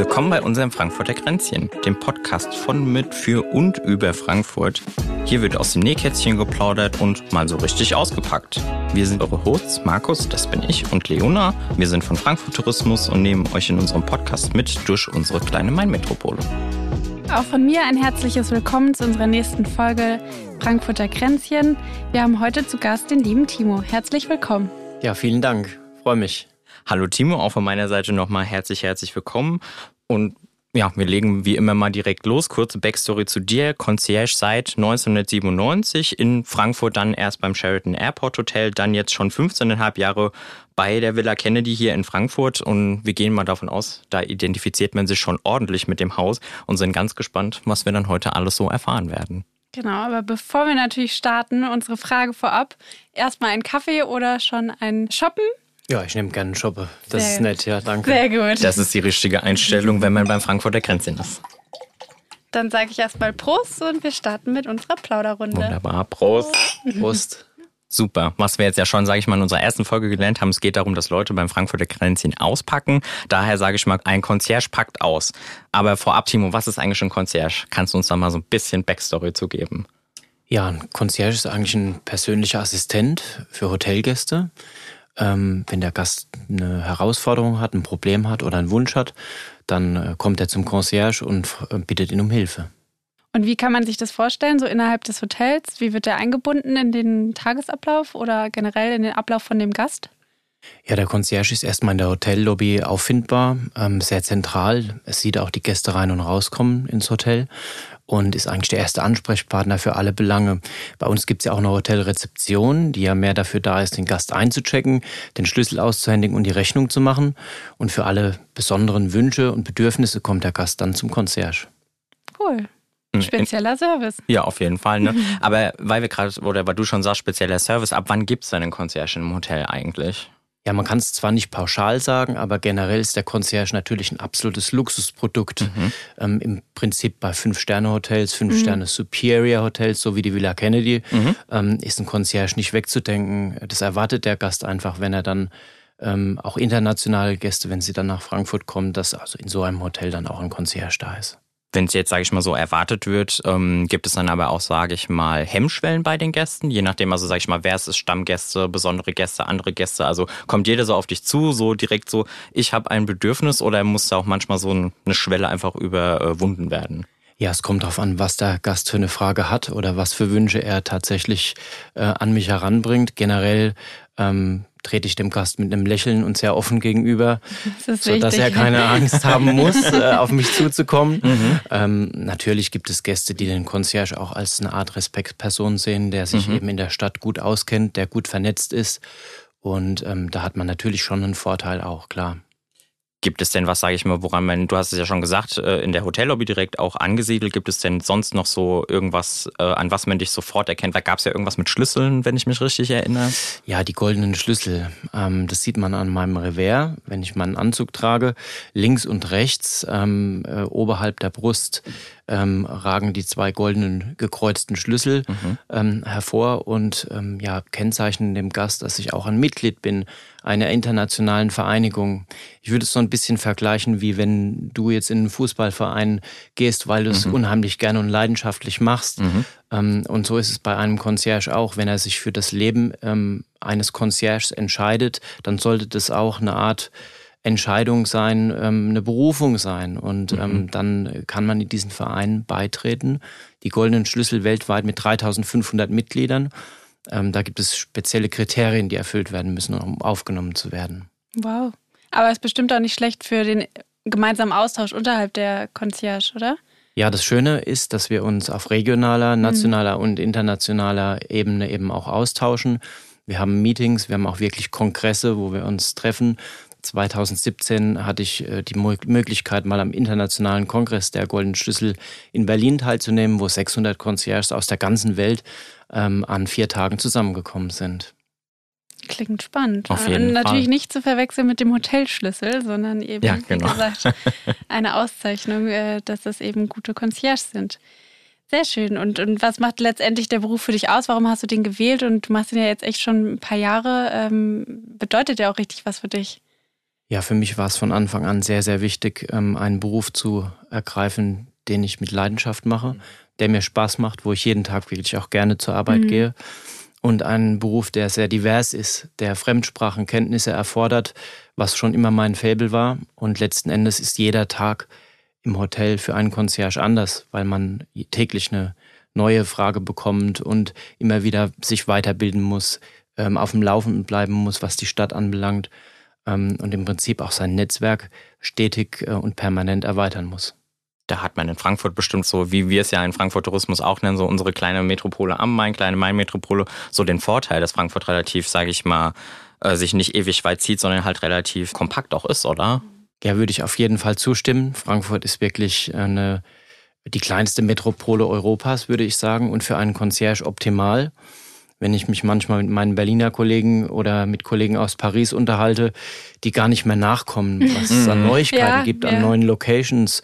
Willkommen bei unserem Frankfurter Kränzchen, dem Podcast von, mit, für und über Frankfurt. Hier wird aus dem Nähkätzchen geplaudert und mal so richtig ausgepackt. Wir sind eure Hosts, Markus, das bin ich, und Leona. Wir sind von Frankfurt Tourismus und nehmen euch in unserem Podcast mit durch unsere kleine Main-Metropole. Auch von mir ein herzliches Willkommen zu unserer nächsten Folge Frankfurter Kränzchen. Wir haben heute zu Gast den lieben Timo. Herzlich willkommen. Ja, vielen Dank. Freue mich. Hallo Timo, auch von meiner Seite nochmal herzlich, herzlich willkommen. Und ja, wir legen wie immer mal direkt los. Kurze Backstory zu dir. Concierge seit 1997 in Frankfurt, dann erst beim Sheraton Airport Hotel, dann jetzt schon 15,5 Jahre bei der Villa Kennedy hier in Frankfurt. Und wir gehen mal davon aus, da identifiziert man sich schon ordentlich mit dem Haus und sind ganz gespannt, was wir dann heute alles so erfahren werden. Genau, aber bevor wir natürlich starten, unsere Frage vorab. Erstmal ein Kaffee oder schon ein Shoppen? Ja, ich nehme gerne einen Shoppe. Das Sehr ist nett, ja, danke. Sehr gut. Das ist die richtige Einstellung, wenn man beim Frankfurter Kränzchen ist. Dann sage ich erstmal Prost und wir starten mit unserer Plauderrunde. Wunderbar, Prost. Prost. Super. Was wir jetzt ja schon, sage ich mal, in unserer ersten Folge gelernt haben, es geht darum, dass Leute beim Frankfurter Kränzchen auspacken. Daher sage ich mal, ein Concierge packt aus. Aber vorab, Timo, was ist eigentlich ein Concierge? Kannst du uns da mal so ein bisschen Backstory zu geben? Ja, ein Concierge ist eigentlich ein persönlicher Assistent für Hotelgäste. Ähm, wenn der Gast eine Herausforderung hat, ein Problem hat oder einen Wunsch hat, dann äh, kommt er zum Concierge und äh, bittet ihn um Hilfe. Und wie kann man sich das vorstellen, so innerhalb des Hotels? Wie wird er eingebunden in den Tagesablauf oder generell in den Ablauf von dem Gast? Ja, der Concierge ist erstmal in der Hotellobby auffindbar, ähm, sehr zentral. Es sieht auch die Gäste rein und rauskommen ins Hotel und ist eigentlich der erste Ansprechpartner für alle Belange. Bei uns gibt es ja auch eine Hotelrezeption, die ja mehr dafür da ist, den Gast einzuchecken, den Schlüssel auszuhändigen und die Rechnung zu machen. Und für alle besonderen Wünsche und Bedürfnisse kommt der Gast dann zum Concierge. Cool. Hm, Spezieller Service. Ja, auf jeden Fall. Ne? Aber weil wir gerade, oder weil du schon sagst, spezieller Service, ab wann gibt es denn einen Concierge im Hotel eigentlich? Ja, man kann es zwar nicht pauschal sagen, aber generell ist der Concierge natürlich ein absolutes Luxusprodukt. Mhm. Ähm, Im Prinzip bei Fünf-Sterne-Hotels, Fünf-Sterne-Superior-Hotels, so wie die Villa Kennedy, mhm. ähm, ist ein Concierge nicht wegzudenken. Das erwartet der Gast einfach, wenn er dann ähm, auch internationale Gäste, wenn sie dann nach Frankfurt kommen, dass also in so einem Hotel dann auch ein Concierge da ist. Wenn es jetzt, sage ich mal, so erwartet wird, ähm, gibt es dann aber auch, sage ich mal, Hemmschwellen bei den Gästen, je nachdem, also sage ich mal, wer ist es, Stammgäste, besondere Gäste, andere Gäste, also kommt jeder so auf dich zu, so direkt so, ich habe ein Bedürfnis oder muss da auch manchmal so eine Schwelle einfach überwunden werden? Ja, es kommt darauf an, was der Gast für eine Frage hat oder was für Wünsche er tatsächlich äh, an mich heranbringt. Generell ähm, trete ich dem Gast mit einem Lächeln und sehr offen gegenüber, das sodass er keine Angst haben muss, äh, auf mich zuzukommen. Mhm. Ähm, natürlich gibt es Gäste, die den Concierge auch als eine Art Respektperson sehen, der sich mhm. eben in der Stadt gut auskennt, der gut vernetzt ist. Und ähm, da hat man natürlich schon einen Vorteil auch, klar. Gibt es denn was, sage ich mal, woran man, du hast es ja schon gesagt, äh, in der Hotellobby direkt auch angesiedelt, gibt es denn sonst noch so irgendwas, äh, an was man dich sofort erkennt? Da gab es ja irgendwas mit Schlüsseln, wenn ich mich richtig erinnere. Ja, die goldenen Schlüssel. Ähm, das sieht man an meinem Revers, wenn ich meinen Anzug trage. Links und rechts, ähm, äh, oberhalb der Brust, ähm, ragen die zwei goldenen gekreuzten Schlüssel mhm. hervor und ja, kennzeichnen dem Gast, dass ich auch ein Mitglied bin einer internationalen Vereinigung. Ich würde es so ein bisschen vergleichen, wie wenn du jetzt in einen Fußballverein gehst, weil du es mhm. unheimlich gerne und leidenschaftlich machst. Mhm. Ähm, und so ist es bei einem Concierge auch. Wenn er sich für das Leben ähm, eines Concierges entscheidet, dann sollte das auch eine Art Entscheidung sein, ähm, eine Berufung sein. Und ähm, mhm. dann kann man in diesen Verein beitreten. Die goldenen Schlüssel weltweit mit 3500 Mitgliedern. Ähm, da gibt es spezielle Kriterien, die erfüllt werden müssen, um aufgenommen zu werden. Wow. Aber es ist bestimmt auch nicht schlecht für den gemeinsamen Austausch unterhalb der Concierge, oder? Ja, das Schöne ist, dass wir uns auf regionaler, mhm. nationaler mhm. und internationaler Ebene eben auch austauschen. Wir haben Meetings, wir haben auch wirklich Kongresse, wo wir uns treffen. 2017 hatte ich äh, die Möglichkeit, mal am Internationalen Kongress der Goldenen Schlüssel in Berlin teilzunehmen, wo 600 Concierges aus der ganzen Welt ähm, an vier Tagen zusammengekommen sind. Klingt spannend. Auf jeden Natürlich Fall. nicht zu verwechseln mit dem Hotelschlüssel, sondern eben, ja, genau. wie gesagt, eine Auszeichnung, äh, dass das eben gute Concierges sind. Sehr schön. Und, und was macht letztendlich der Beruf für dich aus? Warum hast du den gewählt? Und du machst ihn ja jetzt echt schon ein paar Jahre. Ähm, bedeutet der auch richtig was für dich? Ja, für mich war es von Anfang an sehr, sehr wichtig, ähm, einen Beruf zu ergreifen, den ich mit Leidenschaft mache, der mir Spaß macht, wo ich jeden Tag wirklich auch gerne zur Arbeit mhm. gehe. Und einen Beruf, der sehr divers ist, der Fremdsprachenkenntnisse erfordert, was schon immer mein Faible war. Und letzten Endes ist jeder Tag im Hotel für einen Concierge anders, weil man täglich eine neue Frage bekommt und immer wieder sich weiterbilden muss, ähm, auf dem Laufenden bleiben muss, was die Stadt anbelangt ähm, und im Prinzip auch sein Netzwerk stetig äh, und permanent erweitern muss. Da hat man in Frankfurt bestimmt so, wie wir es ja in Frankfurt Tourismus auch nennen, so unsere kleine Metropole am Main, kleine Main-Metropole, so den Vorteil, dass Frankfurt relativ, sage ich mal, äh, sich nicht ewig weit zieht, sondern halt relativ kompakt auch ist, oder? Ja, würde ich auf jeden Fall zustimmen. Frankfurt ist wirklich eine, die kleinste Metropole Europas, würde ich sagen, und für einen Concierge optimal wenn ich mich manchmal mit meinen Berliner Kollegen oder mit Kollegen aus Paris unterhalte, die gar nicht mehr nachkommen, was es an mhm. Neuigkeiten ja, gibt, an ja. neuen Locations.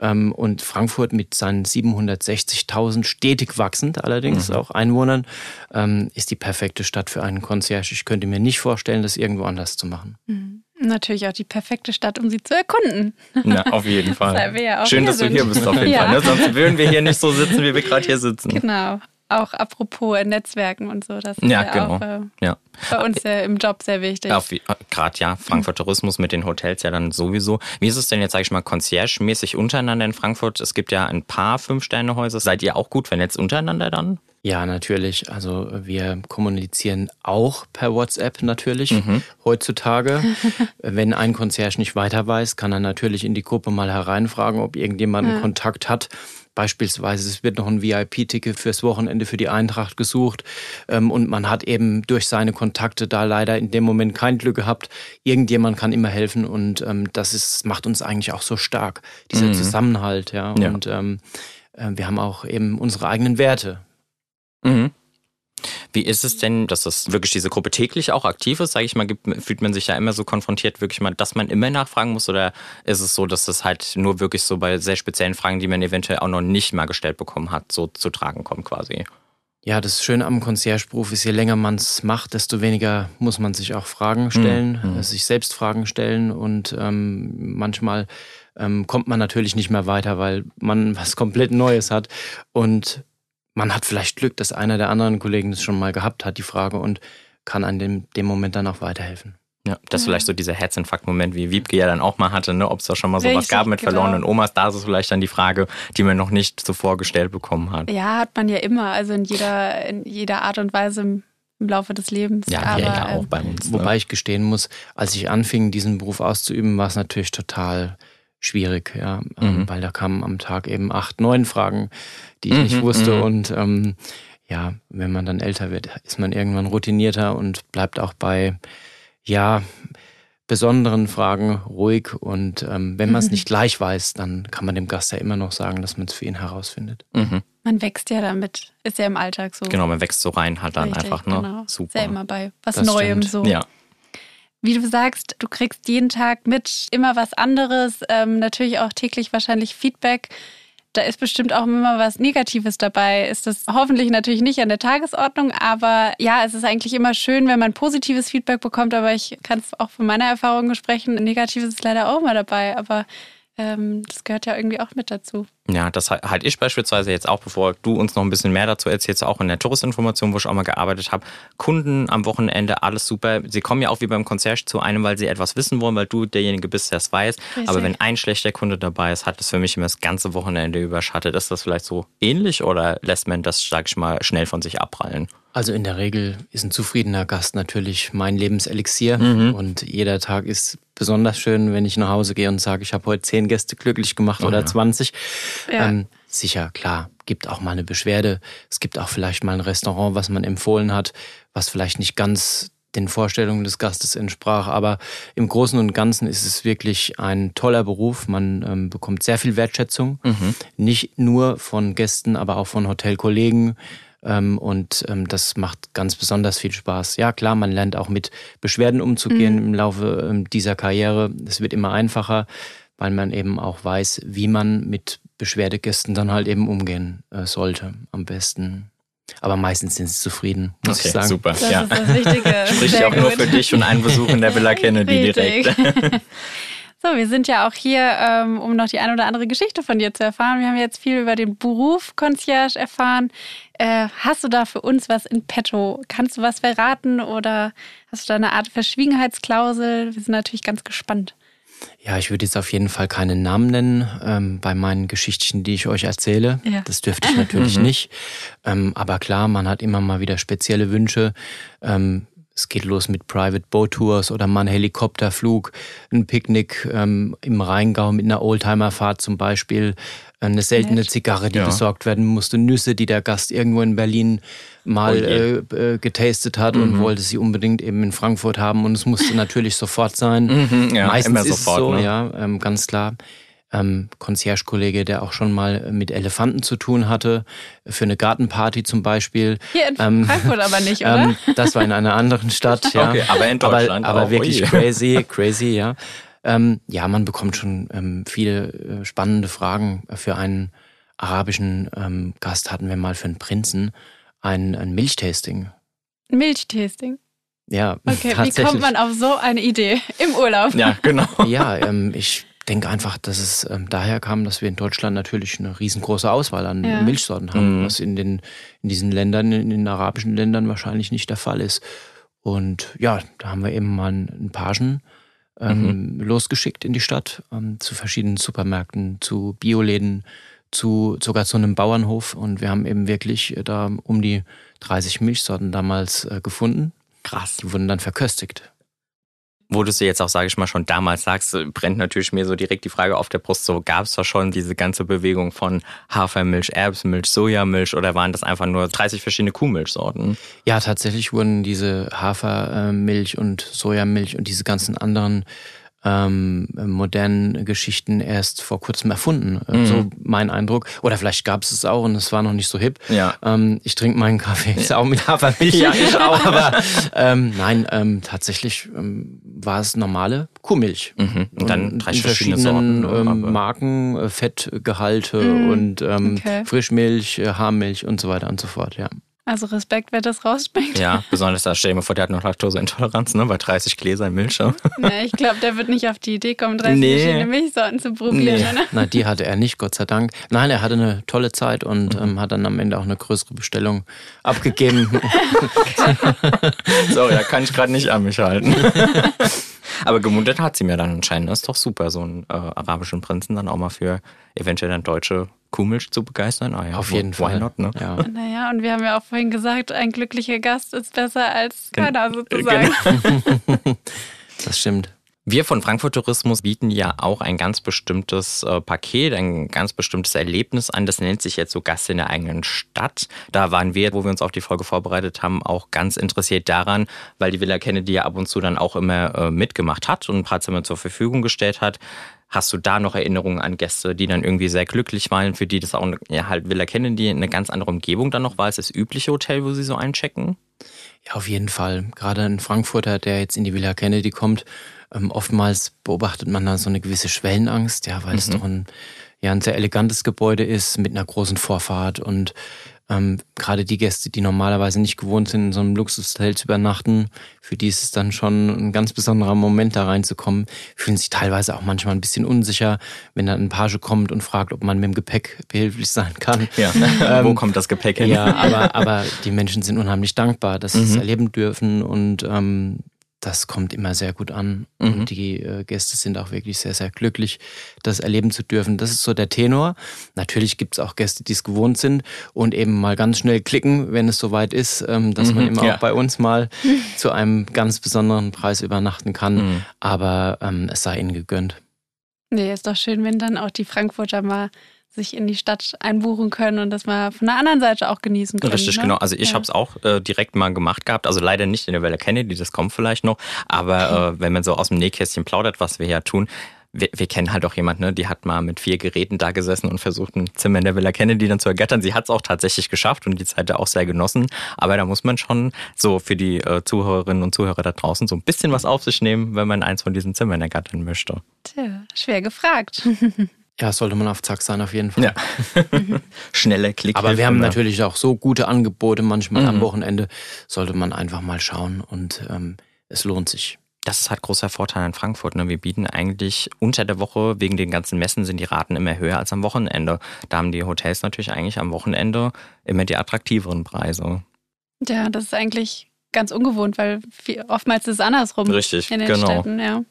Ähm, und Frankfurt mit seinen 760.000 stetig wachsend, allerdings mhm. auch Einwohnern, ähm, ist die perfekte Stadt für einen Concierge. Ich könnte mir nicht vorstellen, das irgendwo anders zu machen. Mhm. Natürlich auch die perfekte Stadt, um sie zu erkunden. Na, auf jeden Fall. Ja Schön, dass sind. du hier bist, auf jeden ja. Fall. Ne? Sonst würden wir hier nicht so sitzen, wie wir gerade hier sitzen. Genau auch apropos Netzwerken und so, das ist ja, ja genau. auch äh, ja. bei uns äh, im Job sehr wichtig. Äh, Gerade ja, Frankfurt Tourismus mit den Hotels ja dann sowieso. Wie ist es denn jetzt, sage ich mal, concierge-mäßig untereinander in Frankfurt? Es gibt ja ein paar Fünf-Sterne-Häuser. Seid ihr auch gut vernetzt untereinander dann? Ja, natürlich. Also wir kommunizieren auch per WhatsApp natürlich mhm. heutzutage. Wenn ein Concierge nicht weiter weiß, kann er natürlich in die Gruppe mal hereinfragen, ob irgendjemand ja. Kontakt hat. Beispielsweise, es wird noch ein VIP-Ticket fürs Wochenende für die Eintracht gesucht ähm, und man hat eben durch seine Kontakte da leider in dem Moment kein Glück gehabt. Irgendjemand kann immer helfen und ähm, das ist, macht uns eigentlich auch so stark, dieser mhm. Zusammenhalt. Ja, ja. und ähm, äh, wir haben auch eben unsere eigenen Werte. Mhm. Wie ist es denn, dass das wirklich diese Gruppe täglich auch aktiv ist? Sage ich mal, gibt, fühlt man sich ja immer so konfrontiert, wirklich mal, dass man immer nachfragen muss? Oder ist es so, dass das halt nur wirklich so bei sehr speziellen Fragen, die man eventuell auch noch nicht mal gestellt bekommen hat, so zu tragen kommt quasi? Ja, das Schöne am Concierge-Beruf ist, je länger man es macht, desto weniger muss man sich auch Fragen stellen, mhm. sich selbst Fragen stellen und ähm, manchmal ähm, kommt man natürlich nicht mehr weiter, weil man was komplett Neues hat und man hat vielleicht Glück, dass einer der anderen Kollegen das schon mal gehabt hat, die Frage, und kann an dem, dem Moment dann auch weiterhelfen. Ja, das ist vielleicht so dieser Herzinfarkt-Moment, wie Wiebke ja dann auch mal hatte, ne? ob es da schon mal sowas gab mit genau. verlorenen Omas. Da ist es vielleicht dann die Frage, die man noch nicht zuvor gestellt bekommen hat. Ja, hat man ja immer, also in jeder, in jeder Art und Weise im, im Laufe des Lebens. Ja, Aber, ja auch ähm, bei uns. Ne? Wobei ich gestehen muss, als ich anfing, diesen Beruf auszuüben, war es natürlich total schwierig, ja, ähm, mhm. weil da kamen am Tag eben acht, neun Fragen, die ich mhm, nicht wusste mhm. und ähm, ja, wenn man dann älter wird, ist man irgendwann routinierter und bleibt auch bei ja besonderen Fragen ruhig und ähm, wenn man es mhm. nicht gleich weiß, dann kann man dem Gast ja immer noch sagen, dass man es für ihn herausfindet. Mhm. Man wächst ja damit, ist ja im Alltag so. Genau, man wächst so rein, hat dann Richtig, einfach, ne? Genau. Super. Ist ja immer bei was das Neuem stimmt. so. Ja wie du sagst, du kriegst jeden Tag mit immer was anderes, ähm, natürlich auch täglich wahrscheinlich Feedback. Da ist bestimmt auch immer was Negatives dabei. Ist das hoffentlich natürlich nicht an der Tagesordnung, aber ja, es ist eigentlich immer schön, wenn man positives Feedback bekommt. Aber ich kann es auch von meiner Erfahrung sprechen. Negatives ist leider auch immer dabei, aber ähm, das gehört ja irgendwie auch mit dazu. Ja, das halt ich beispielsweise jetzt auch, bevor du uns noch ein bisschen mehr dazu erzählst, auch in der Touristinformation, wo ich auch mal gearbeitet habe. Kunden am Wochenende, alles super. Sie kommen ja auch wie beim Concierge zu einem, weil sie etwas wissen wollen, weil du derjenige bist, der es weiß. Richtig. Aber wenn ein schlechter Kunde dabei ist, hat das für mich immer das ganze Wochenende überschattet. Ist das vielleicht so ähnlich oder lässt man das, sag ich mal, schnell von sich abprallen? Also in der Regel ist ein zufriedener Gast natürlich mein Lebenselixier mhm. und jeder Tag ist besonders schön, wenn ich nach Hause gehe und sage, ich habe heute zehn Gäste glücklich gemacht oh, oder ja. 20. Ja. Ähm, sicher, klar, gibt auch mal eine Beschwerde. Es gibt auch vielleicht mal ein Restaurant, was man empfohlen hat, was vielleicht nicht ganz den Vorstellungen des Gastes entsprach. Aber im Großen und Ganzen ist es wirklich ein toller Beruf. Man ähm, bekommt sehr viel Wertschätzung, mhm. nicht nur von Gästen, aber auch von Hotelkollegen. Ähm, und ähm, das macht ganz besonders viel Spaß. Ja, klar, man lernt auch mit Beschwerden umzugehen mhm. im Laufe ähm, dieser Karriere. Es wird immer einfacher, weil man eben auch weiß, wie man mit Beschwerdegästen dann halt eben umgehen äh, sollte am besten. Aber meistens sind sie zufrieden, muss okay, ich sagen. Super, das ja. ist das Wichtige. Spricht ja auch nur für dich und einen Besuch in der Villa Kennedy direkt. So, wir sind ja auch hier, ähm, um noch die eine oder andere Geschichte von dir zu erfahren. Wir haben jetzt viel über den Beruf Concierge erfahren. Äh, hast du da für uns was in petto? Kannst du was verraten oder hast du da eine Art Verschwiegenheitsklausel? Wir sind natürlich ganz gespannt. Ja, ich würde jetzt auf jeden Fall keinen Namen nennen ähm, bei meinen Geschichten, die ich euch erzähle. Ja. Das dürfte ich natürlich nicht. Ähm, aber klar, man hat immer mal wieder spezielle Wünsche. Ähm, es geht los mit Private Boat Tours oder mal ein Helikopterflug, ein Picknick ähm, im Rheingau mit einer Oldtimerfahrt zum Beispiel, eine seltene. Zigarre, die Ja. besorgt werden musste, Nüsse, die der Gast irgendwo in Berlin mal Oh äh, äh, getastet hat und wollte sie unbedingt eben in Frankfurt haben und es musste natürlich sofort sein. Mhm, ja, Meistens immer ist sofort, es so, ne? ja, ähm, ganz klar. Ähm, Concierge-Kollege, der auch schon mal mit Elefanten zu tun hatte, für eine Gartenparty zum Beispiel. Hier in Ähm, Frankfurt aber nicht, oder? Ähm, das war in einer anderen Stadt, ja. Okay, aber in Deutschland Aber, aber auch, wirklich crazy, crazy, ja. Ähm, ja, man bekommt schon ähm, viele äh, spannende Fragen. Für einen arabischen ähm, Gast hatten wir mal für einen Prinzen ein, ein Milchtasting. Milchtasting. Ja, Okay, wie kommt man auf so eine Idee im Urlaub? Ja, genau. Ja, ähm, ich denke einfach, dass es ähm, daher kam, dass wir in Deutschland natürlich eine riesengroße Auswahl an Ja. Milchsorten haben, Mhm. was in, den, in diesen Ländern, in den arabischen Ländern wahrscheinlich nicht der Fall ist. Und ja, da haben wir eben mal einen einen Pagen ähm, losgeschickt in die Stadt, ähm, zu verschiedenen Supermärkten, zu Bioläden, zu sogar zu einem Bauernhof. Und wir haben eben wirklich äh, da um die 30 Milchsorten damals äh, gefunden. Krass. Die wurden dann verköstigt. Wo du es jetzt auch, sage ich mal, schon damals sagst, brennt natürlich mir so direkt die Frage auf der Brust, so gab es da schon diese ganze Bewegung von Hafermilch, Erbsenmilch, Sojamilch oder waren das einfach nur 30 verschiedene Kuhmilchsorten? Ja, tatsächlich wurden diese Hafermilch und Sojamilch und diese ganzen anderen ähm, modernen Geschichten erst vor kurzem erfunden. Äh, Mhm. So mein Eindruck. Oder vielleicht gab es es auch und es war noch nicht so hip. Ja. Ähm, ich trinke meinen Kaffee jetzt auch mit Hafermilch. Ja, ich auch. Aber ähm, nein, ähm, tatsächlich ähm, war es normale Kuhmilch. Mhm. Und dann in 30 verschiedene verschiedenen Sorten. ne? ähm, Marken, äh, Fettgehalte Mm, und ähm, okay. Frischmilch, äh, Haarmilch und so weiter und so fort, ja. Also Respekt, wer das rausspringt. Ja, besonders da stell dir mal vor, der hat noch Laktoseintoleranz, ne? Bei 30 Gläsern Milch. ne? Nee, ich glaube, der wird nicht auf die Idee kommen, 30 Nee. verschiedene Milchsorten zu probieren. Nee. Oder? Na, die hatte er nicht, Gott sei Dank. Nein, er hatte eine tolle Zeit und Mhm. ähm, hat dann am Ende auch eine größere Bestellung abgegeben. Sorry, da kann ich gerade nicht an mich halten. Aber gemundet hat sie mir dann anscheinend. Das ist doch super, so einen äh, arabischen Prinzen dann auch mal für eventuell dann deutsche Kuhmilch zu begeistern. Ah, ja, Auf why jeden Fall. not, ne? Ja. Naja, und wir haben ja auch vorhin gesagt, ein glücklicher Gast ist besser als keiner sozusagen. Das stimmt. Wir von Frankfurt Tourismus bieten ja auch ein ganz bestimmtes äh, Paket, ein ganz bestimmtes Erlebnis an. Das nennt sich jetzt so Gast in der eigenen Stadt. Da waren wir, wo wir uns auf die Folge vorbereitet haben, auch ganz interessiert daran, weil die Villa Kennedy ja ab und zu dann auch immer äh, mitgemacht hat und ein paar Zimmer zur Verfügung gestellt hat. Hast du da noch Erinnerungen an Gäste, die dann irgendwie sehr glücklich waren, für die das auch ja, halt Villa Kennedy eine ganz andere Umgebung dann noch war als das übliche Hotel, wo sie so einchecken? Ja, auf jeden Fall. Gerade ein Frankfurter, der jetzt in die Villa Kennedy kommt, ähm, oftmals beobachtet man da so eine gewisse Schwellenangst, ja, weil es doch ein, ja, ein sehr elegantes Gebäude ist mit einer großen Vorfahrt und ähm, gerade die Gäste, die normalerweise nicht gewohnt sind, in so einem Luxushotel zu übernachten, für die ist es dann schon ein ganz besonderer Moment, da reinzukommen, fühlen sich teilweise auch manchmal ein bisschen unsicher, wenn dann ein Page kommt und fragt, ob man mit dem Gepäck behilflich sein kann. Ja. wo kommt das Gepäck hin? Ja, aber, aber die Menschen sind unheimlich dankbar, dass sie es erleben dürfen und ähm, das kommt immer sehr gut an. Mhm. Und die äh, Gäste sind auch wirklich sehr, sehr glücklich, das erleben zu dürfen. Das ist so der Tenor. Natürlich gibt es auch Gäste, die es gewohnt sind und eben mal ganz schnell klicken, wenn es soweit ist, ähm, dass man Mhm, immer ja. auch bei uns mal zu einem ganz besonderen Preis übernachten kann. Mhm. Aber ähm, es sei ihnen gegönnt. Nee, ist doch schön, wenn dann auch die Frankfurter mal sich in die Stadt einbuchen können und das mal von der anderen Seite auch genießen können. Richtig, ne? genau. Also ich Ja. habe es auch äh, direkt mal gemacht gehabt. Also leider nicht in der Villa Kennedy, das kommt vielleicht noch. Aber äh, wenn man so aus dem Nähkästchen plaudert, was wir ja tun, wir, wir kennen halt auch jemanden, ne, die hat mal mit vier Geräten da gesessen und versucht, ein Zimmer in der Villa Kennedy dann zu ergattern. Sie hat es auch tatsächlich geschafft und die Zeit da auch sehr genossen. Aber da muss man schon so für die äh, Zuhörerinnen und Zuhörer da draußen so ein bisschen was auf sich nehmen, wenn man eins von diesen Zimmern ergattern möchte. Tja, schwer gefragt. Ja, sollte man auf Zack sein, auf jeden Fall. Ja. Schneller Klick. Aber wir haben immer. natürlich auch so gute Angebote manchmal Mhm. am Wochenende. Sollte man einfach mal schauen und ähm, es lohnt sich. Das ist halt großer Vorteil in Frankfurt. Ne? Wir bieten eigentlich unter der Woche, wegen den ganzen Messen sind die Raten immer höher als am Wochenende. Da haben die Hotels natürlich eigentlich am Wochenende immer die attraktiveren Preise. Ja, das ist eigentlich ganz ungewohnt, weil viel, oftmals ist es andersrum. Richtig, in den genau. Städten, ja.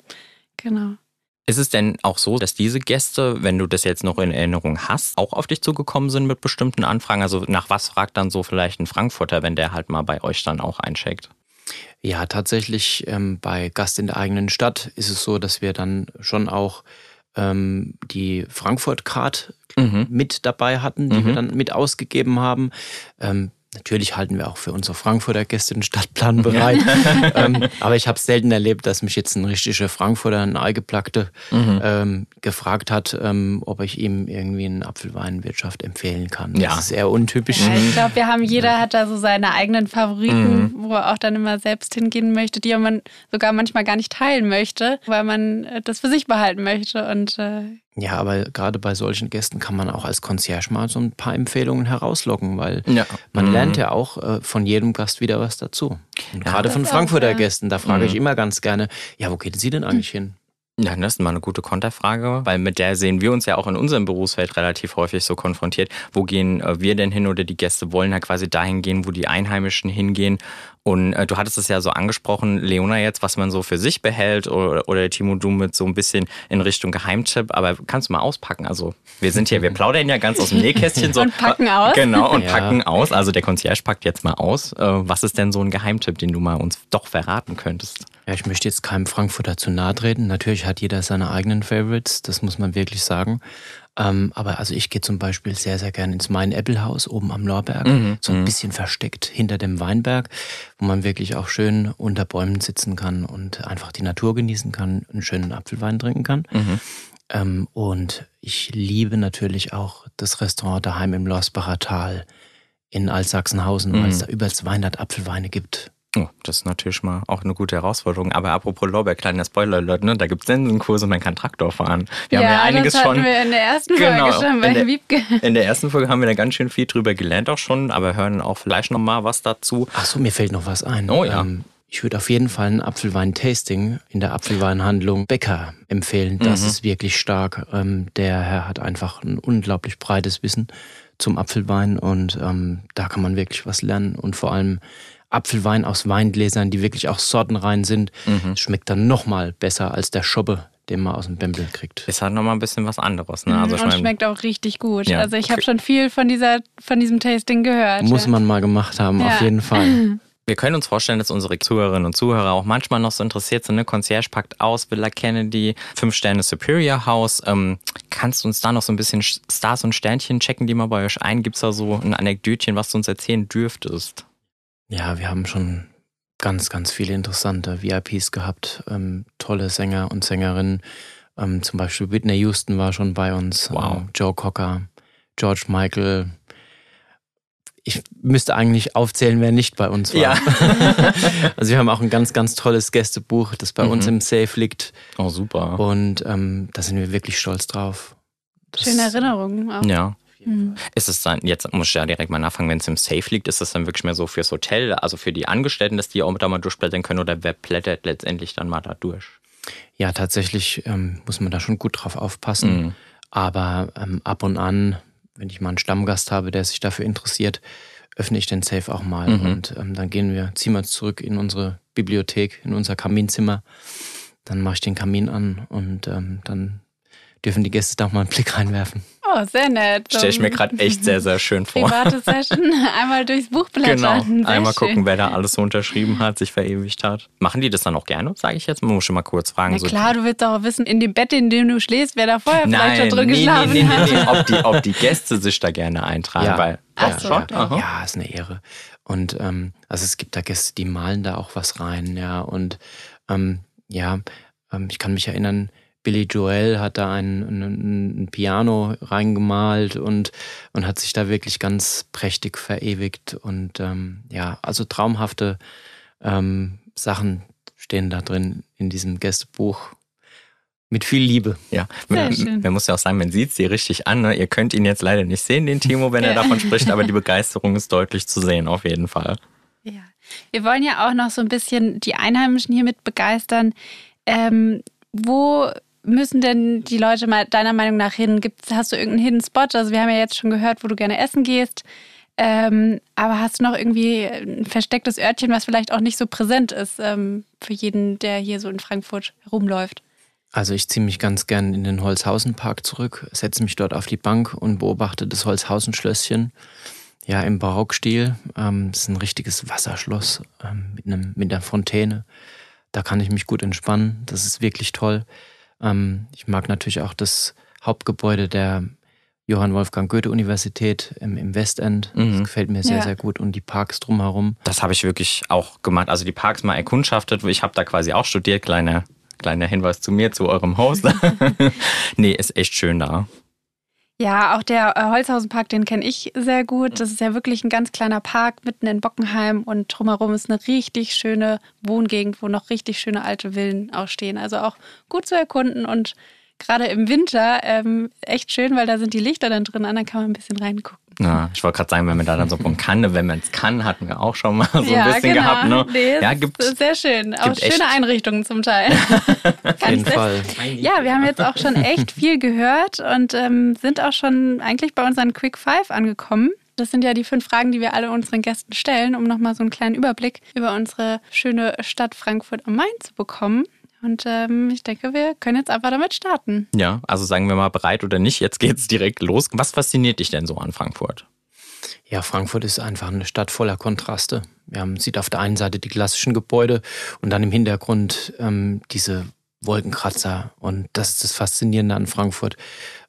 Genau. Ist es denn auch so, dass diese Gäste, wenn du das jetzt noch in Erinnerung hast, auch auf dich zugekommen sind mit bestimmten Anfragen? Also nach was fragt dann so vielleicht ein Frankfurter, wenn der halt mal bei euch dann auch eincheckt? Ja, tatsächlich ähm, bei Gast in der eigenen Stadt ist es so, dass wir dann schon auch ähm, die Frankfurt-Card Mhm. mit dabei hatten, die Mhm. wir dann mit ausgegeben haben. Ähm, natürlich halten wir auch für unsere Frankfurter Gäste den Stadtplan bereit. ähm, aber ich habe selten erlebt, dass mich jetzt ein richtiger Frankfurter, ein Eigeplackte, Mhm. ähm, gefragt hat, ähm, ob ich ihm irgendwie eine Apfelweinwirtschaft empfehlen kann. Ja. Das ist eher untypisch. Ja, ich glaube, wir haben, jeder hat da so seine eigenen Favoriten, Mhm. wo er auch dann immer selbst hingehen möchte, die man sogar manchmal gar nicht teilen möchte, weil man äh, das für sich behalten möchte. Und äh, Ja, aber gerade bei solchen Gästen kann man auch als Concierge mal so ein paar Empfehlungen herauslocken, weil Ja. man Mhm. lernt ja auch äh, von jedem Gast wieder was dazu. Und Ja, gerade von auch, Frankfurter ja. Gästen, da frage ich Mhm. immer ganz gerne, ja, wo gehen Sie denn eigentlich hin? Ja, das ist mal eine gute Konterfrage, weil mit der sehen wir uns ja auch in unserem Berufsfeld relativ häufig so konfrontiert. Wo gehen äh, wir denn hin oder die Gäste wollen ja quasi dahin gehen, wo die Einheimischen hingehen. Und äh, du hattest es ja so angesprochen, Leona jetzt, was man so für sich behält oder, oder Timo, du mit so ein bisschen in Richtung Geheimtipp. Aber kannst du mal auspacken? Also wir sind hier, wir plaudern ja ganz aus dem Nähkästchen so. Und packen aus. Genau, und Ja. packen aus. Also der Concierge packt jetzt mal aus. Äh, was ist denn so ein Geheimtipp, den du mal uns doch verraten könntest? Ja, ich möchte jetzt keinem Frankfurter zu nahe treten. Natürlich hat jeder seine eigenen Favorites, das muss man wirklich sagen. Ähm, aber also ich gehe zum Beispiel sehr, sehr gerne ins Mein-Apple-Haus oben am Lorberg, Mhm, so ein mhm. bisschen versteckt hinter dem Weinberg, wo man wirklich auch schön unter Bäumen sitzen kann und einfach die Natur genießen kann, einen schönen Apfelwein trinken kann. Mhm. Ähm, und ich liebe natürlich auch das Restaurant daheim im Lorsbacher Tal in Altsachsenhausen, weil es Mhm. da über 200 Apfelweine gibt. Oh, das ist natürlich mal auch eine gute Herausforderung. Aber apropos Lorbeer, kleiner Spoiler, Leute, ne? da gibt es Sensenkurse, man kann Traktor fahren. Wir haben ja einiges das hatten schon. wir in der ersten Genau, Folge schon in bei der- Wiebke. In der ersten Folge haben wir da ganz schön viel drüber gelernt auch schon, aber hören auch vielleicht noch mal was dazu. Ach so, mir fällt noch was ein. Oh ja. Ähm, ich würde auf jeden Fall ein Apfelwein-Tasting in der Apfelweinhandlung Becker empfehlen. Das Mhm. ist wirklich stark. Ähm, der Herr hat einfach ein unglaublich breites Wissen zum Apfelwein und ähm, da kann man wirklich was lernen und vor allem Apfelwein aus Weingläsern, die wirklich auch sortenrein sind, Mhm. schmeckt dann nochmal besser als der Schobbe, den man aus dem Bembel kriegt. Ist halt noch mal ein bisschen was anderes. Ne? Also ich und mein, schmeckt auch richtig gut. Ja, also ich habe schon viel von dieser, von diesem Tasting gehört. Muss ja. man mal gemacht haben, Ja. auf jeden Fall. wir können uns vorstellen, dass unsere Zuhörerinnen und Zuhörer auch manchmal noch so interessiert sind. Ne? Concierge packt aus, Villa Kennedy, fünf Sterne Superior House. Ähm, kannst du uns da noch so ein bisschen Stars und Sternchen checken, die mal bei euch ein? Gibt es da so ein Anekdötchen, was du uns erzählen dürftest? Ja, wir haben schon ganz, ganz viele interessante VIPs gehabt. Ähm, tolle Sänger und Sängerinnen. Ähm, zum Beispiel Whitney Houston war schon bei uns. Wow. Ähm, Joe Cocker, George Michael. Ich müsste eigentlich aufzählen, wer nicht bei uns war. Ja. also wir haben auch ein ganz, ganz tolles Gästebuch, das bei uns Mhm. im Safe liegt. Oh, super. Und ähm, da sind wir wirklich stolz drauf. Das- Schöne Erinnerungen auch. Ja. Mhm. Ist es dann, jetzt muss ich ja direkt mal nachfragen, wenn es im Safe liegt, ist es dann wirklich mehr so fürs Hotel, also für die Angestellten, dass die auch da mal durchblättern können oder wer blättert letztendlich dann mal da durch? Ja, tatsächlich ähm, muss man da schon gut drauf aufpassen. Mhm. Aber ähm, ab und an, wenn ich mal einen Stammgast habe, der sich dafür interessiert, öffne ich den Safe auch mal. Mhm. Und ähm, dann gehen wir, ziehen wir zurück in unsere Bibliothek, in unser Kaminzimmer. Dann mache ich den Kamin an und ähm, dann dürfen die Gäste da auch mal einen Blick reinwerfen. Oh, sehr nett. Stelle ich mir gerade echt sehr, sehr schön vor. Private Session, einmal durchs Buch blättern. Genau, Sehr einmal schön. gucken, wer da alles so unterschrieben hat, sich verewigt hat. Machen die das dann auch gerne, sage ich jetzt? Man muss schon mal kurz fragen. Na so- klar, du willst doch auch wissen, in dem Bett, in dem du schläfst, wer da vorher vielleicht Nein, schon drin nee, geschlafen nee, nee, hat. nee. Ob, die, ob die Gäste sich da gerne eintragen, Ja. weil Ach ja, so, schon. ja. Aha. Ja, ist eine Ehre. Und ähm, also es gibt da Gäste, die malen da auch was rein, ja. Und ähm, ja, ähm, ich kann mich erinnern, Billy Joel hat da ein, ein, ein Piano reingemalt und, und hat sich da wirklich ganz prächtig verewigt. Und ähm, ja, also traumhafte ähm, Sachen stehen da drin in diesem Gästebuch. Mit viel Liebe. Ja, man, man, muss ja auch sagen, man sieht sie richtig an. Ne? Ihr könnt ihn jetzt leider nicht sehen, den Timo, wenn er davon spricht, aber die Begeisterung ist deutlich zu sehen, auf jeden Fall. Ja, wir wollen ja auch noch so ein bisschen die Einheimischen hier mit begeistern. Ähm, wo müssen denn die Leute mal deiner Meinung nach hin? Gibt's, hast du irgendeinen Hidden Spot? Also wir haben ja jetzt schon gehört, wo du gerne essen gehst. Ähm, aber hast du noch irgendwie ein verstecktes Örtchen, was vielleicht auch nicht so präsent ist ähm, für jeden, der hier so in Frankfurt rumläuft? Also ich ziehe mich ganz gern in den Holzhausenpark zurück, setze mich dort auf die Bank und beobachte das Holzhausenschlösschen. Ja, im Barockstil. Ähm, das ist ein richtiges Wasserschloss ähm, mit, einem, mit einer Fontäne. Da kann ich mich gut entspannen. Das ist wirklich toll. Ähm, ich mag natürlich auch das Hauptgebäude der Johann Wolfgang Goethe Universität im, im Westend. Das mhm. gefällt mir sehr, ja. sehr gut. Und die Parks drumherum. Das habe ich wirklich auch gemacht. Also die Parks mal erkundschaftet. Ich habe da quasi auch studiert. Kleiner, kleiner Hinweis zu mir, zu eurem Haus. nee, ist echt schön da. Ja, auch der äh, Holzhausenpark, den kenne ich sehr gut. Das ist ja wirklich ein ganz kleiner Park mitten in Bockenheim und drumherum ist eine richtig schöne Wohngegend, wo noch richtig schöne alte Villen auch stehen. Also auch gut zu erkunden und gerade im Winter ähm, echt schön, weil da sind die Lichter dann drin an, dann kann man ein bisschen reingucken. Ja, ich wollte gerade sagen, wenn man da dann so von kann, wenn man es kann, hatten wir auch schon mal so ja, ein bisschen genau. gehabt. Ne? Nee, ja, gibt, sehr schön. Auch schöne Einrichtungen zum Teil. Auf jeden Fall. Ja, wir haben jetzt auch schon echt viel gehört und ähm, sind auch schon eigentlich bei unseren Quick Five angekommen. Das sind ja die fünf Fragen, die wir alle unseren Gästen stellen, um nochmal so einen kleinen Überblick über unsere schöne Stadt Frankfurt am Main zu bekommen. Und ähm, ich denke, wir können jetzt einfach damit starten. Ja, also sagen wir mal bereit oder nicht, jetzt geht es direkt los. Was fasziniert dich denn so an Frankfurt? Ja, Frankfurt ist einfach eine Stadt voller Kontraste. Man sieht auf der einen Seite die klassischen Gebäude und dann im Hintergrund ähm, diese Wolkenkratzer. Und das ist das Faszinierende an Frankfurt,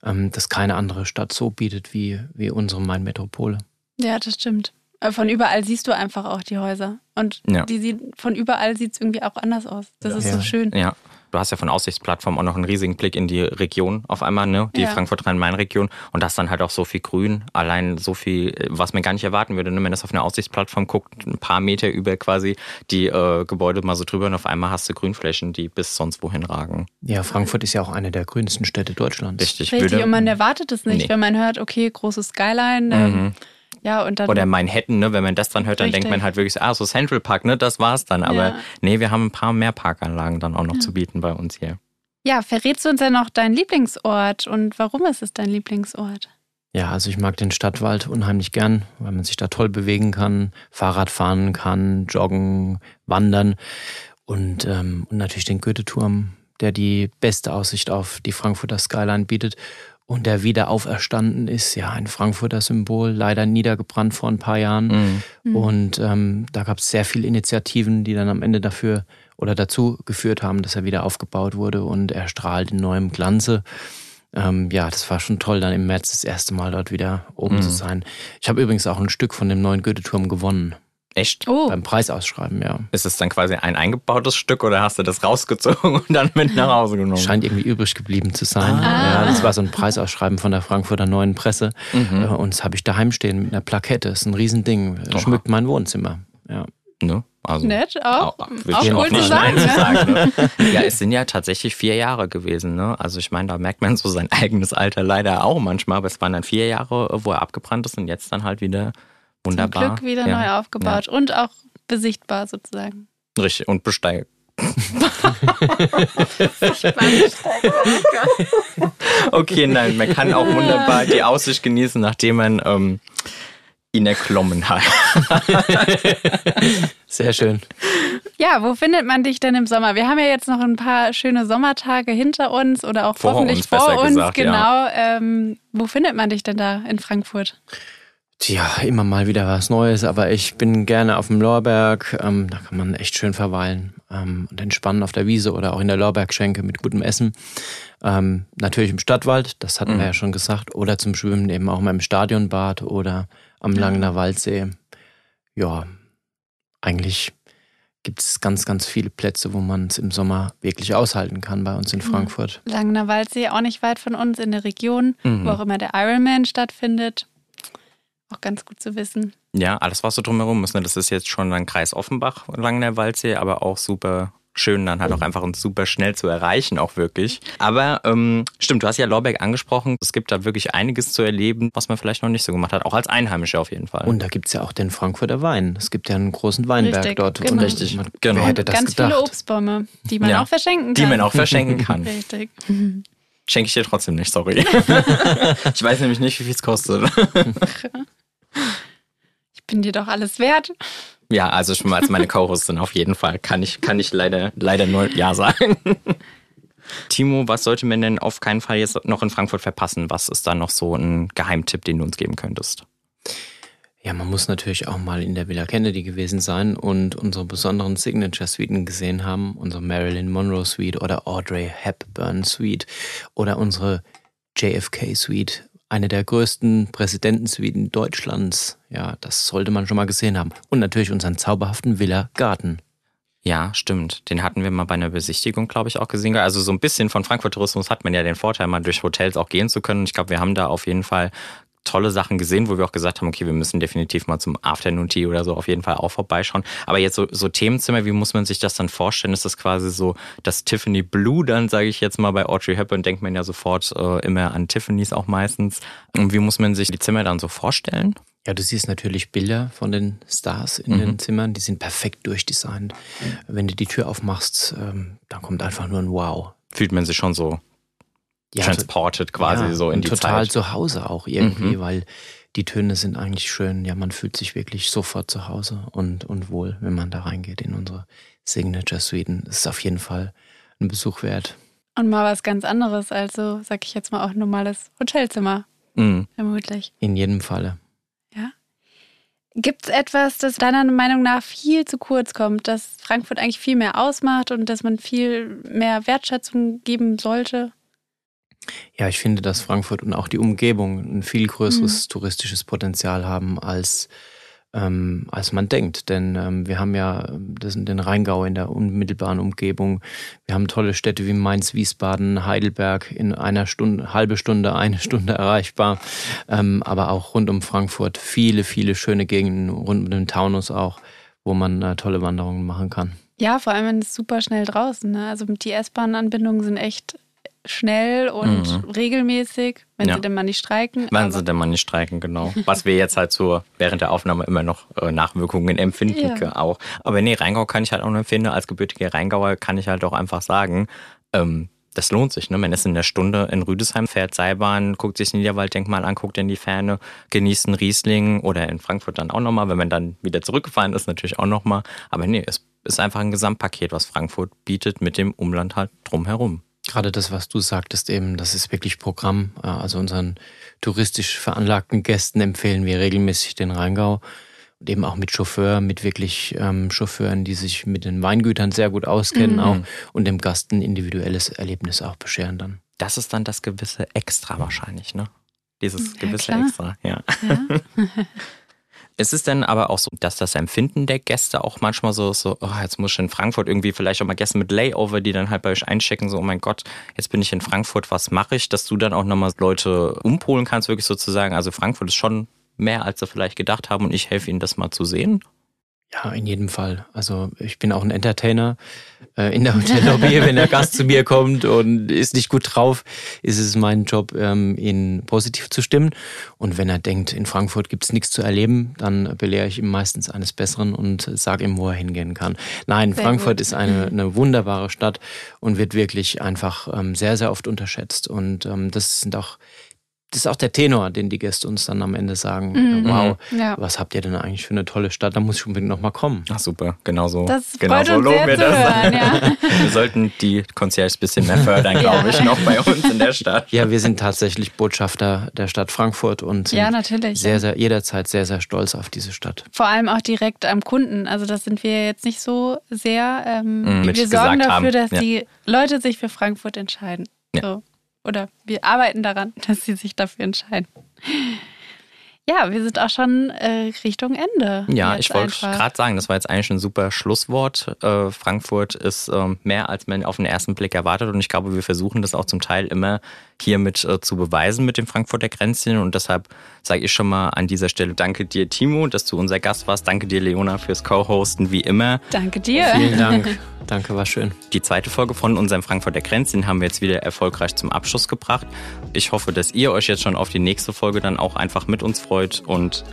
ähm, dass keine andere Stadt so bietet wie, wie unsere Main-Metropole. Ja, das stimmt. Äh, von überall siehst du einfach auch die Häuser. Und ja. die sieht, von überall sieht es irgendwie auch anders aus. Das ja. ist so schön. Ja. Du hast ja von Aussichtsplattform auch noch einen riesigen Blick in die Region auf einmal, ne? Die ja. Frankfurt-Rhein-Main-Region. Und das dann halt auch so viel Grün. Allein so viel, was man gar nicht erwarten würde, ne? wenn man das auf einer Aussichtsplattform guckt, ein paar Meter über quasi die äh, Gebäude mal so drüber und auf einmal hast du Grünflächen, die bis sonst wohin ragen. Ja, Frankfurt ist ja auch eine der grünsten Städte Deutschlands. Richtig. Richtig, würde, und man erwartet es nicht, nee. wenn man hört, okay, großes Skyline. Ähm, mhm. Ja, und dann Oder Manhattan, ne? wenn man das dann hört, dann richtig. denkt man halt wirklich, ah, so Central Park, ne? das war's dann. Aber ja. nee, wir haben ein paar mehr Parkanlagen dann auch noch ja. zu bieten bei uns hier. Ja, verrätst du uns ja noch deinen Lieblingsort und warum ist es dein Lieblingsort? Ja, also ich mag den Stadtwald unheimlich gern, weil man sich da toll bewegen kann, Fahrrad fahren kann, joggen, wandern und, ähm, und natürlich den Goethe-Turm, der die beste Aussicht auf die Frankfurter Skyline bietet und der wieder auferstanden ist, ja, ein Frankfurter Symbol, leider niedergebrannt vor ein paar Jahren. Mhm. Und ähm, da gab es sehr viele Initiativen, die dann am Ende dafür oder dazu geführt haben, dass er wieder aufgebaut wurde und er strahlt in neuem Glanze. Ähm, ja, das war schon toll, dann im März das erste Mal dort wieder oben mhm. zu sein. Ich habe übrigens auch ein Stück von dem neuen Goethe-Turm gewonnen. Echt? Oh. Beim Preisausschreiben, ja. Ist es dann quasi ein eingebautes Stück oder hast du das rausgezogen und dann mit nach Hause genommen? Scheint irgendwie übrig geblieben zu sein. Ah. Ja, das war so ein Preisausschreiben von der Frankfurter Neuen Presse. Mhm. Äh, und das habe ich daheim stehen mit einer Plakette. Das ist ein Riesending. Oha. Schmückt mein Wohnzimmer. Ja. Ne? Also, Nett, auch. auch auch cool nicht sagen, Nein zu sagen. Ne? Ja, es sind ja tatsächlich vier Jahre gewesen. Ne? Also ich meine, da merkt man so sein eigenes Alter leider auch manchmal. Aber es waren dann vier Jahre, wo er abgebrannt ist und jetzt dann halt wieder Wunderbar. Zum Glück wieder ja. neu aufgebaut ja. und auch besichtbar sozusagen. Richtig, und besteigt. okay, nein, man kann auch wunderbar die Aussicht genießen, nachdem man ähm, ihn erklommen hat. Sehr schön. Ja, wo findet man dich denn im Sommer? Wir haben ja jetzt noch ein paar schöne Sommertage hinter uns oder auch vor hoffentlich uns, vor uns. Gesagt, genau. Ja. Ähm, wo findet man dich denn da in Frankfurt? Tja, immer mal wieder was Neues, aber ich bin gerne auf dem Lorberg. Ähm, da kann man echt schön verweilen ähm, und entspannen auf der Wiese oder auch in der Lorbergschenke mit gutem Essen. Ähm, natürlich im Stadtwald, das hatten mhm. wir ja schon gesagt, oder zum Schwimmen eben auch mal im Stadionbad oder am Langener Waldsee. Ja, eigentlich gibt es ganz, ganz viele Plätze, wo man es im Sommer wirklich aushalten kann bei uns in Frankfurt. Langener Waldsee auch nicht weit von uns in der Region, mhm. wo auch immer der Ironman stattfindet. Auch ganz gut zu wissen. Ja, alles, was so drumherum ist. Ne? Das ist jetzt schon ein Kreis Offenbach lang der Waldsee, aber auch super schön, dann halt auch einfach uns super schnell zu erreichen, auch wirklich. Aber ähm, stimmt, du hast ja Lorbeck angesprochen. Es gibt da wirklich einiges zu erleben, was man vielleicht noch nicht so gemacht hat, auch als Einheimische auf jeden Fall. Und da gibt es ja auch den Frankfurter Wein. Es gibt ja einen großen Weinberg Richtig, dort. genau. Und Richtig, man, genau. Wer hätte das Ganz gedacht? viele Obstbäume, die man Ja. auch verschenken kann. die man auch verschenken kann. Richtig. Schenke ich dir trotzdem nicht, sorry. ich weiß nämlich nicht, wie viel es kostet. Ich bin dir doch alles wert. Ja, also schon mal als meine Co-Hostin auf jeden Fall. Kann ich, kann ich leider, leider nur Ja sagen. Timo, was sollte man denn auf keinen Fall jetzt noch in Frankfurt verpassen? Was ist da noch so ein Geheimtipp, den du uns geben könntest? Ja, man muss natürlich auch mal in der Villa Kennedy gewesen sein und unsere besonderen Signature-Suiten gesehen haben. Unsere Marilyn Monroe Suite oder Audrey Hepburn Suite oder unsere JFK Suite. Eine der größten Präsidentensuiten Deutschlands. Ja, das sollte man schon mal gesehen haben. Und natürlich unseren zauberhaften Villa Garten. Ja, stimmt. Den hatten wir mal bei einer Besichtigung, glaube ich, auch gesehen. Also so ein bisschen von Frankfurt Tourismus hat man ja den Vorteil, mal durch Hotels auch gehen zu können. Ich glaube, wir haben da auf jeden Fall tolle Sachen gesehen, wo wir auch gesagt haben, okay, wir müssen definitiv mal zum Afternoon Tea oder so auf jeden Fall auch vorbeischauen. Aber jetzt so, so Themenzimmer, wie muss man sich das dann vorstellen? Ist das quasi so das Tiffany Blue dann, sage ich jetzt mal, bei Audrey Hepburn denkt man ja sofort äh, immer an Tiffany's auch meistens. Und wie muss man sich die Zimmer dann so vorstellen? Ja, du siehst natürlich Bilder von den Stars in den Zimmern, die sind perfekt durchdesignt. Wenn du die Tür aufmachst, ähm, dann kommt einfach nur ein Wow. Fühlt man sich schon so Ja, transported quasi ja, so in die total Zeit? zu Hause auch irgendwie, Mhm. weil die Töne sind eigentlich schön. Ja, man fühlt sich wirklich sofort zu Hause und, und wohl, wenn man da reingeht in unsere Signature Suiten. Das ist auf jeden Fall ein Besuch wert. Und mal was ganz anderes, also sag ich jetzt mal auch ein normales Hotelzimmer, Mhm. vermutlich. In jedem Falle. Ja. Gibt es etwas, das deiner Meinung nach viel zu kurz kommt, das Frankfurt eigentlich viel mehr ausmacht und dass man viel mehr Wertschätzung geben sollte? Ja, ich finde, dass Frankfurt und auch die Umgebung ein viel größeres touristisches Potenzial haben, als, ähm, als man denkt. Denn ähm, wir haben ja das, den Rheingau in der unmittelbaren Umgebung. Wir haben tolle Städte wie Mainz, Wiesbaden, Heidelberg in einer Stunde, halbe Stunde, eine Stunde erreichbar. Ähm, aber auch rund um Frankfurt viele, viele schöne Gegenden, rund um den Taunus auch, wo man äh, tolle Wanderungen machen kann. Ja, vor allem ist super schnell draußen. Ne? Also die S-Bahn-Anbindungen sind echt schnell und Mhm. regelmäßig, wenn Ja. sie denn mal nicht streiken. Aber- sie denn mal nicht streiken, genau. Was wir jetzt halt so während der Aufnahme immer noch äh, Nachwirkungen empfinden Ja. auch. Aber nee, Rheingau kann ich halt auch nur empfehlen. Als gebürtiger Rheingauer kann ich halt auch einfach sagen, ähm, das lohnt sich. Ne? Man ist in der Stunde in Rüdesheim, fährt Seilbahn, guckt sich das Niederwalddenkmal an, guckt in die Ferne, genießt einen Riesling oder in Frankfurt dann auch nochmal, wenn man dann wieder zurückgefahren ist, natürlich auch nochmal. Aber nee, es ist einfach ein Gesamtpaket, was Frankfurt bietet mit dem Umland halt drumherum. Gerade das, was du sagtest eben, das ist wirklich Programm. Also unseren touristisch veranlagten Gästen empfehlen wir regelmäßig den Rheingau. Und eben auch mit Chauffeur, mit wirklich ähm, Chauffeuren, die sich mit den Weingütern sehr gut auskennen Mhm. auch und dem Gast ein individuelles Erlebnis auch bescheren dann. Das ist dann das gewisse Extra wahrscheinlich, ne? Dieses Ja, gewisse klar. Extra, ja. Ja. Ist es denn aber auch so, dass das Empfinden der Gäste auch manchmal so ist, so, oh, jetzt muss ich in Frankfurt irgendwie vielleicht auch mal Gäste mit Layover, die dann halt bei euch einchecken, so, oh mein Gott, jetzt bin ich in Frankfurt, was mache ich? Dass du dann auch nochmal Leute umpolen kannst, wirklich sozusagen. Also Frankfurt ist schon mehr, als sie vielleicht gedacht haben und ich helfe ihnen, das mal zu sehen. Ja, in jedem Fall. Also ich bin auch ein Entertainer äh, in der Hotellobby. Wenn der Gast zu mir kommt und ist nicht gut drauf, ist es mein Job, ähm, ihn positiv zu stimmen. Und wenn er denkt, in Frankfurt gibt's nichts zu erleben, dann belehre ich ihm meistens eines Besseren und sage ihm, wo er hingehen kann. Nein, Sehr Frankfurt gut. ist eine, eine wunderbare Stadt und wird wirklich einfach ähm, sehr, sehr oft unterschätzt. Und ähm, das sind auch das ist auch der Tenor, den die Gäste uns dann am Ende sagen. Mhm. Wow, Ja. was habt ihr denn eigentlich für eine tolle Stadt? Da muss ich unbedingt nochmal kommen. Ach super, genau so. Das genau freut so uns loben sehr wir zu das. hören, ja. Wir sollten die Concierge ein bisschen mehr fördern, glaube ich, noch bei uns in der Stadt. Ja, wir sind tatsächlich Botschafter der Stadt Frankfurt und sind Ja, natürlich. sehr, sehr, jederzeit sehr, sehr stolz auf diese Stadt. Vor allem auch direkt am Kunden. Also das sind wir jetzt nicht so sehr. Ähm, mit wir sorgen dafür, haben. dass Ja. die Leute sich für Frankfurt entscheiden. Ja. So. Oder wir arbeiten daran, dass sie sich dafür entscheiden. Ja, wir sind auch schon äh, Richtung Ende. Ja, ich wollte gerade sagen, das war jetzt eigentlich ein super Schlusswort. Äh, Frankfurt ist ähm, mehr, als man auf den ersten Blick erwartet. Und ich glaube, wir versuchen das auch zum Teil immer hiermit äh, zu beweisen mit dem Frankfurter Grenzchen. Und deshalb sage ich schon mal an dieser Stelle Danke dir, Timo, dass du unser Gast warst. Danke dir, Leona, fürs Co-Hosten, wie immer. Danke dir. Vielen Dank. danke, war schön. Die zweite Folge von unserem Frankfurter Grenz, den haben wir jetzt wieder erfolgreich zum Abschluss gebracht. Ich hoffe, dass ihr euch jetzt schon auf die nächste Folge dann auch einfach mit uns freut und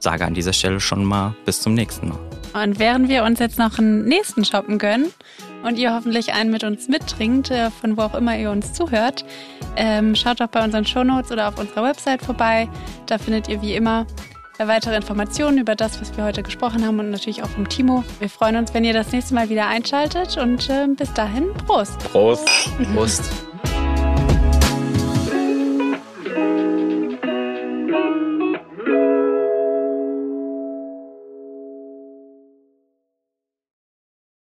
sage an dieser Stelle schon mal bis zum nächsten Mal. Und während wir uns jetzt noch einen nächsten shoppen gönnen und ihr hoffentlich einen mit uns mittrinkt, äh, von wo auch immer ihr uns zuhört, ähm, schaut doch bei unseren Shownotes oder auf unserer Website vorbei. Da findet ihr wie immer weitere Informationen über das, was wir heute gesprochen haben und natürlich auch vom Timo. Wir freuen uns, wenn ihr das nächste Mal wieder einschaltet und äh, bis dahin Prost. Prost. Prost.